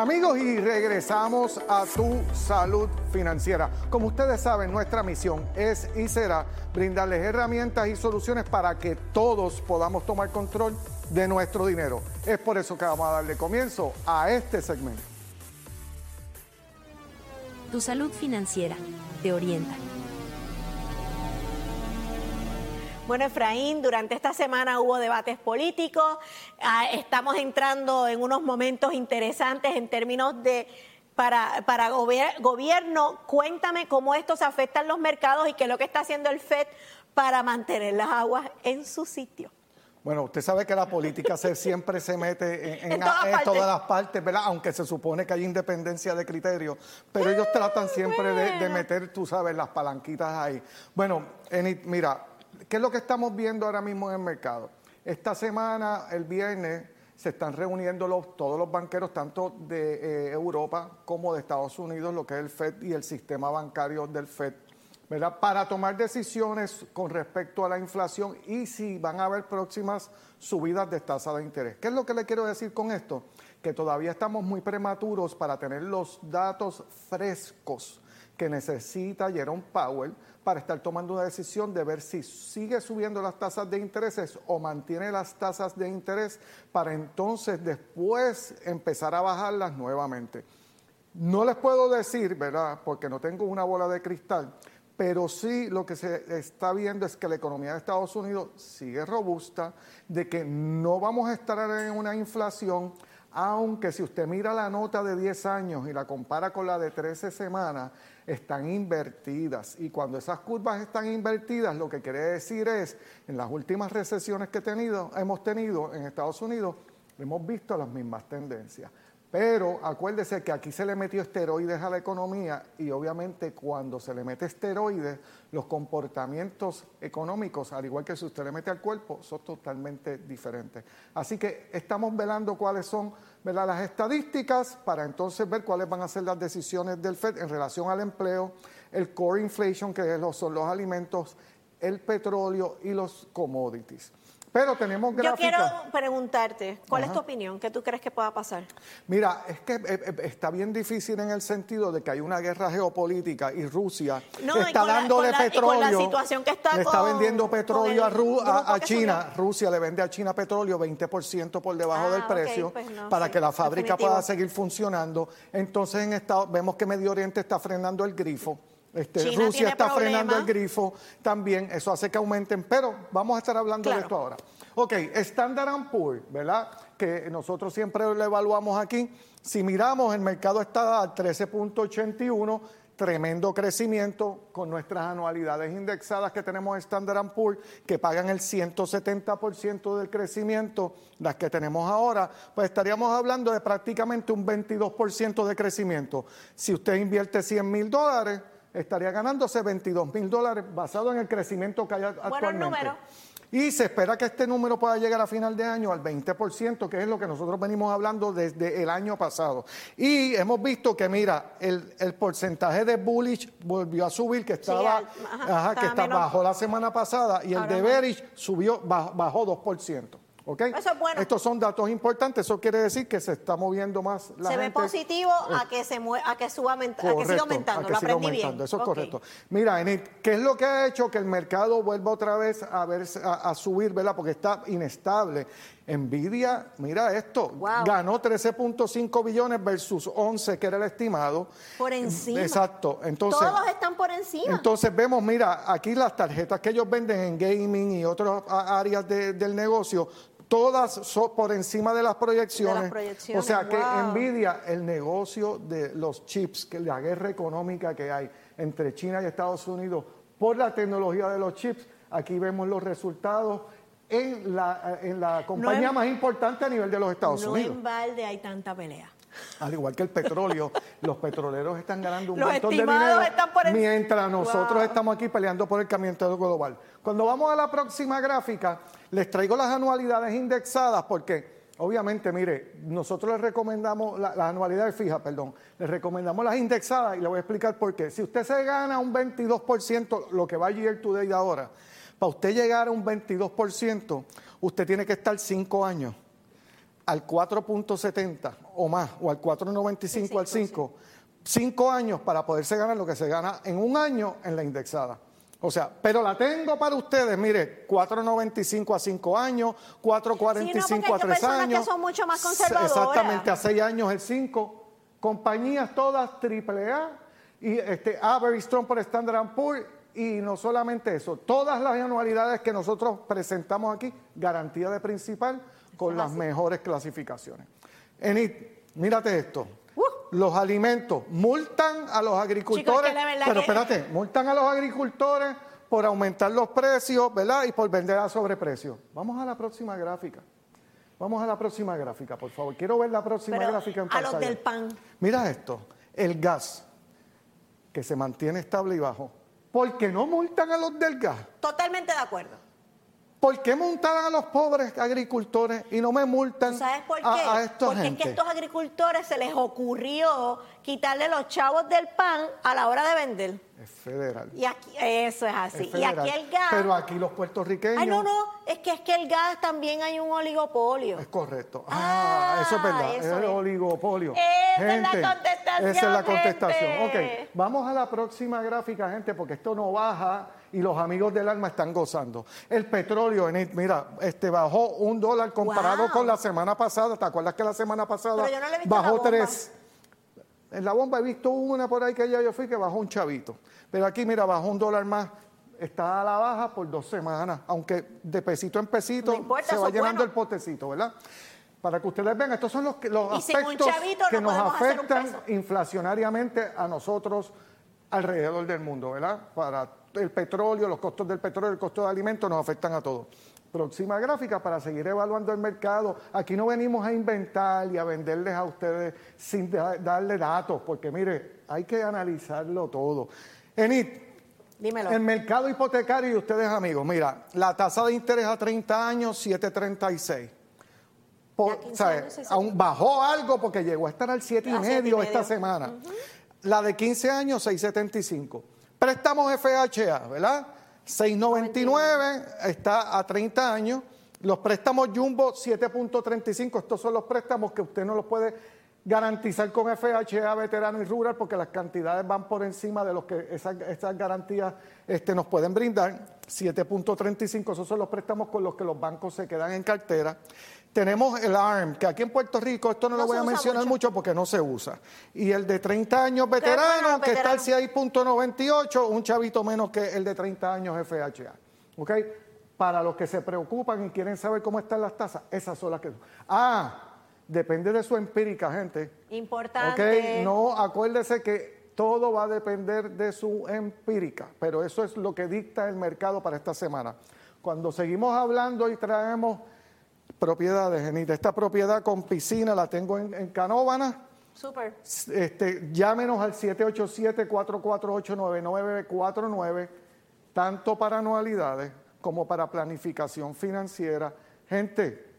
Amigos, y regresamos a tu salud financiera. Como ustedes saben, nuestra misión es y será brindarles herramientas y soluciones para que todos podamos tomar control de nuestro dinero. Es por eso que vamos a darle comienzo a este segmento. Tu salud financiera te orienta. Bueno, Efraín, durante esta semana hubo debates políticos, ah, estamos entrando en unos momentos interesantes en términos de para, para gobierno. Cuéntame cómo estos afectan los mercados y qué es lo que está haciendo el FED para mantener las aguas en su sitio. Bueno, usted sabe que la política se, siempre se mete en, todas, las partes, ¿verdad? Aunque se supone que hay independencia de criterio, pero ellos tratan siempre de, de, meter, tú sabes, las palanquitas ahí. Bueno, mira, ¿Qué es lo que estamos viendo ahora mismo en el mercado? Esta semana, el viernes, se están reuniendo todos los banqueros, tanto de eh, Europa como de Estados Unidos, lo que es el FED y el sistema bancario del FED, ¿verdad? Para tomar decisiones con respecto a la inflación y si van a haber próximas subidas de tasa de interés. ¿Qué es lo que le quiero decir con esto? Que todavía estamos muy prematuros para tener los datos frescos que necesita Jerome Powell para estar tomando una decisión de ver si sigue subiendo las tasas de intereses o mantiene las tasas de interés para entonces después empezar a bajarlas nuevamente. No les puedo decir, ¿verdad? Porque no tengo una bola de cristal, pero sí lo que se está viendo es que la economía de Estados Unidos sigue robusta, de que no vamos a estar en una inflación, aunque si usted mira la nota de 10 años y la compara con la de 13 semanas, están invertidas. Y cuando esas curvas están invertidas, lo que quiere decir es, en las últimas recesiones que tenido, hemos tenido en Estados Unidos, hemos visto las mismas tendencias. Pero acuérdese que aquí se le metió esteroides a la economía y obviamente cuando se le mete esteroides, los comportamientos económicos, al igual que si usted le mete al cuerpo, son totalmente diferentes. Así que estamos velando cuáles son las estadísticas para entonces ver cuáles van a ser las decisiones del FED en relación al empleo, el core inflation, que son los alimentos, el petróleo y los commodities. Pero tenemos gráficas. Yo quiero preguntarte, ¿cuál es tu opinión? ¿Qué tú crees que pueda pasar? Mira, es que eh, eh, está bien difícil en el sentido de que hay una guerra geopolítica y Rusia está dándole petróleo. La, situación que está, le está vendiendo petróleo a, China. Rusia le vende a China petróleo 20% por debajo ah, del precio pues para que la fábrica pueda seguir funcionando. Entonces en Estado, vemos que Medio Oriente está frenando el grifo. Este, Rusia está frenando el grifo también, eso hace que aumenten, pero vamos a estar hablando de esto ahora. Ok, Standard Poor's, ¿verdad? Que nosotros siempre lo evaluamos aquí. Si miramos, el mercado está a 13.81, tremendo crecimiento con nuestras anualidades indexadas que tenemos en Standard Poor's, que pagan el 170% del crecimiento, las que tenemos ahora, pues estaríamos hablando de prácticamente un 22% de crecimiento. Si usted invierte 100 mil dólares, estaría ganándose 22 mil dólares basado en el crecimiento que hay actualmente. número. Y se espera que este número pueda llegar a final de año al 20%, que es lo que nosotros venimos hablando desde el año pasado. Y hemos visto que, mira, el, porcentaje de bullish volvió a subir, que estaba, que está, bajó la semana pasada, y el de bearish subió, bajó 2%. Eso es bueno. Estos son datos importantes, eso quiere decir que se está moviendo más la se gente. ve positivo a que se a que suba a que siga aumentando, lo aprendí bien. Eso es correcto. Mira, Enid, ¿qué es lo que ha hecho que el mercado vuelva otra vez a ver a, subir, ¿verdad? Porque está inestable. Nvidia, mira esto, ganó 13.5 billones versus 11 que era el estimado. Por encima. Exacto. Entonces, Todos están por encima. Entonces vemos, mira, aquí las tarjetas que ellos venden en gaming y otras áreas del negocio todas son por encima de las proyecciones. o sea que envidia el negocio de los chips, que la guerra económica que hay entre China y Estados Unidos por la tecnología de los chips. Aquí vemos los resultados en la, en la compañía más importante a nivel de los Estados Unidos. No en balde hay tanta pelea. Al igual que el petróleo, los petroleros están ganando un montón de dinero mientras nosotros estamos aquí peleando por el camiento global. Cuando vamos a la próxima gráfica, les traigo las anualidades indexadas porque, obviamente, mire, nosotros les recomendamos las anualidades fijas, perdón, les recomendamos las indexadas y le voy a explicar por qué. Si usted se gana un 22%, lo que va a year today de ahora, para usted llegar a un 22%, usted tiene que estar cinco años al 4.70 o más, o al 4.95 al 5, cinco años para poderse ganar lo que se gana en un año en la indexada. O sea, pero la tengo para ustedes, mire, 4.95 a 5 años, 4.45 Sí, no, a 3 años. que son mucho más conservadoras. Exactamente, a 6 años el 5. Compañías todas AAA y este, Avery Strong por Standard Poor's y no solamente eso, todas las anualidades que nosotros presentamos aquí, garantía de principal con las mejores clasificaciones. Enid, mírate esto. Los alimentos multan a los agricultores, Chicos, es que la verdad pero que- espérate, multan a los agricultores por aumentar los precios, ¿verdad? Y por vender a sobreprecio. Vamos a la próxima gráfica. Vamos a la próxima gráfica, por favor. Quiero ver la próxima Pero gráfica en a los pantalla. del pan. Mira esto, el gas, que se mantiene estable y bajo. ¿Por qué no multan a los del gas? Totalmente de acuerdo. ¿Por qué multan a los pobres agricultores y no me multan ¿Tú ¿Sabes por qué? a, a esta Porque gente? es que a estos agricultores se les ocurrió quitarle los chavos del pan a la hora de vender. Es federal. Y aquí, eso es es así. Y federal. aquí el gas. Pero aquí los puertorriqueños. Ay, no, no, es que es que el gas también hay un oligopolio. Es correcto. Ah, Ah, eso es verdad. eso es el es. oligopolio. Esa es la contestación, Esa es la contestación. gente. Ok, vamos a la próxima gráfica, gente, porque esto no baja y los amigos del alma están gozando. El petróleo, mira, este bajó un dólar comparado Wow. con la semana pasada. ¿Te acuerdas que la semana pasada Pero yo no le he visto la bajó tres? En la bomba he visto una por ahí que ya yo fui que bajó un chavito. Pero aquí, mira, bajó un dólar más. Está a la baja por dos semanas, aunque de pesito en pesito No importa, se va llenando bueno. el potecito, ¿verdad? Para que ustedes vean, estos son los, que- los aspectos chavito que no nos afectan inflacionariamente a nosotros alrededor del mundo, ¿verdad? Para el petróleo, los costos del petróleo, el costo de alimentos nos afectan a todos. Próxima gráfica para seguir evaluando el mercado. Aquí no venimos a inventar y a venderles a ustedes sin da- darle datos, porque mire, hay que analizarlo todo. Enid, Dímelo. el mercado hipotecario y ustedes amigos, mira, la tasa de interés a 30 años, 736. Por- Y a 15 ¿sabe? años, 6.75. Aún bajó algo porque llegó a estar al 7 y A siete y medio medio. esta semana. La de 15 años, 675. Préstamos FHA, ¿verdad? 699 está a 30 años. Los préstamos Jumbo 7.35, estos son los préstamos que usted no los puede garantizar con FHA, veterano y rural, porque las cantidades van por encima de lo que esas, garantías este, nos pueden brindar. 7.35, esos son los préstamos con los que los bancos se quedan en cartera. Tenemos el ARM, que aquí en Puerto Rico, esto no, No lo voy a mencionar mucho. mucho porque no se usa. Y el de 30 años veterano, que está al veteranos. 6.98, un chavito menos que el de 30 años FHA. ¿Ok? Para los que se preocupan y quieren saber cómo están las tasas, esas son las que... Ah, depende de su empírica, gente. Importante. ¿Ok? No, acuérdese que todo va a depender de su empírica, pero eso es lo que dicta el mercado para esta semana. Cuando seguimos hablando y traemos propiedades, Genita, esta propiedad con piscina la tengo en, en Canóvana, Súper. este, llámenos al 787-448-9949, tanto para anualidades como para planificación financiera. Gente,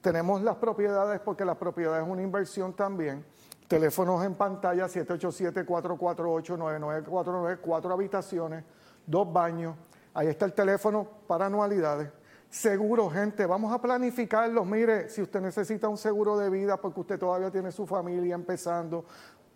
tenemos las propiedades porque la propiedad es una inversión también. Teléfonos en pantalla 787-448-9949, cuatro habitaciones, dos baños. Ahí está el teléfono para anualidades. Seguro, gente, vamos a planificarlos. Mire, si usted necesita un seguro de vida porque usted todavía tiene su familia empezando,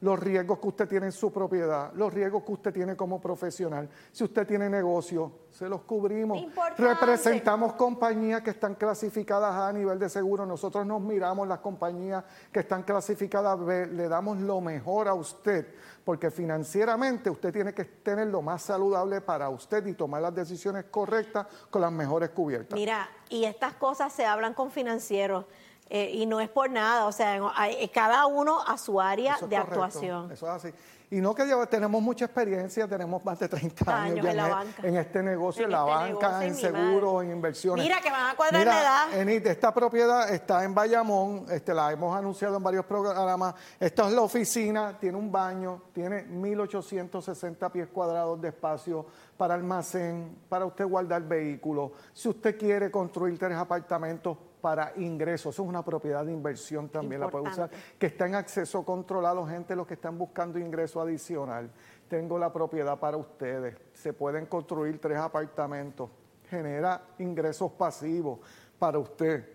los riesgos que usted tiene en su propiedad, los riesgos que usted tiene como profesional, si usted tiene negocio, se los cubrimos. Importante. Representamos compañías que están clasificadas a nivel de seguro. Nosotros nos miramos las compañías que están clasificadas B, le damos lo mejor a usted, porque financieramente usted tiene que tener lo más saludable para usted y tomar las decisiones correctas con las mejores cubiertas. Mira, y estas cosas se hablan con financieros eh, y no es por nada, o sea, hay- cada uno a su área Eso es de correcto, actuación. Eso es así. Y no que lleva- tenemos mucha experiencia, tenemos más de 30 años, Años ya en la e- banca. en este negocio, en, En la este banca, negocio, en seguros, en inversiones. Mira, que van a cuadrar Mira, la edad. Enid, esta propiedad está en Bayamón, este, la hemos anunciado en varios programas. Esta es la oficina, tiene un baño, tiene 1.860 pies cuadrados de espacio para almacén, para usted guardar vehículos. Si usted quiere construir tres apartamentos para ingresos, eso es una propiedad de inversión también, la puede usar, que está en acceso controlado, gente, los que están buscando ingreso adicional. Tengo la propiedad para ustedes. Se pueden construir tres apartamentos. Genera ingresos pasivos para usted.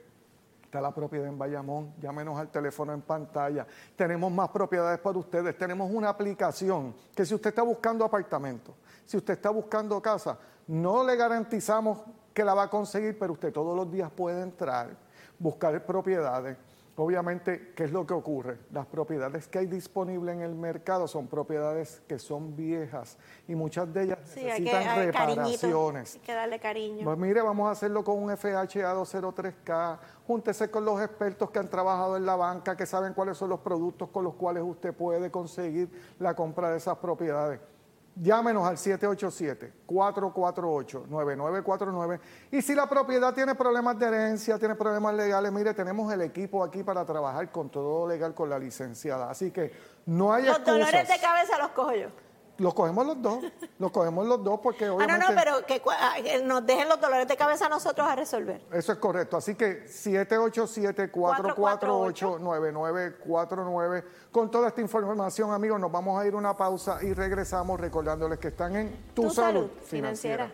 Está la propiedad en Bayamón, llámenos al teléfono en pantalla. Tenemos más propiedades para ustedes. Tenemos una aplicación que si usted está buscando apartamento, si usted está buscando casa, no le garantizamos que la va a conseguir, pero usted todos los días puede entrar, buscar propiedades Obviamente, ¿qué es lo que ocurre? Las propiedades que hay disponibles en el mercado son propiedades que son viejas y muchas de ellas necesitan reparaciones. Hay que darle cariño. Pues mire, vamos a hacerlo con un FHA 203K. Júntese con los expertos que han trabajado en la banca, que saben cuáles son los productos con los cuales usted puede conseguir la compra de esas propiedades. Llámenos al 787-448-9949. Y si la propiedad tiene problemas de herencia, tiene problemas legales, mire, tenemos el equipo aquí para trabajar con todo legal con la licenciada. Así que no hay Los dolores de cabeza los cojo yo. Los cogemos los dos, los cogemos los dos porque obviamente... Ah, no, no, pero que, nos dejen los dolores de cabeza a nosotros a resolver. Eso es correcto, así que 787-448-9949 con toda esta información, amigos, nos vamos a ir a una pausa y regresamos recordándoles que están en Tu, salud, financiera.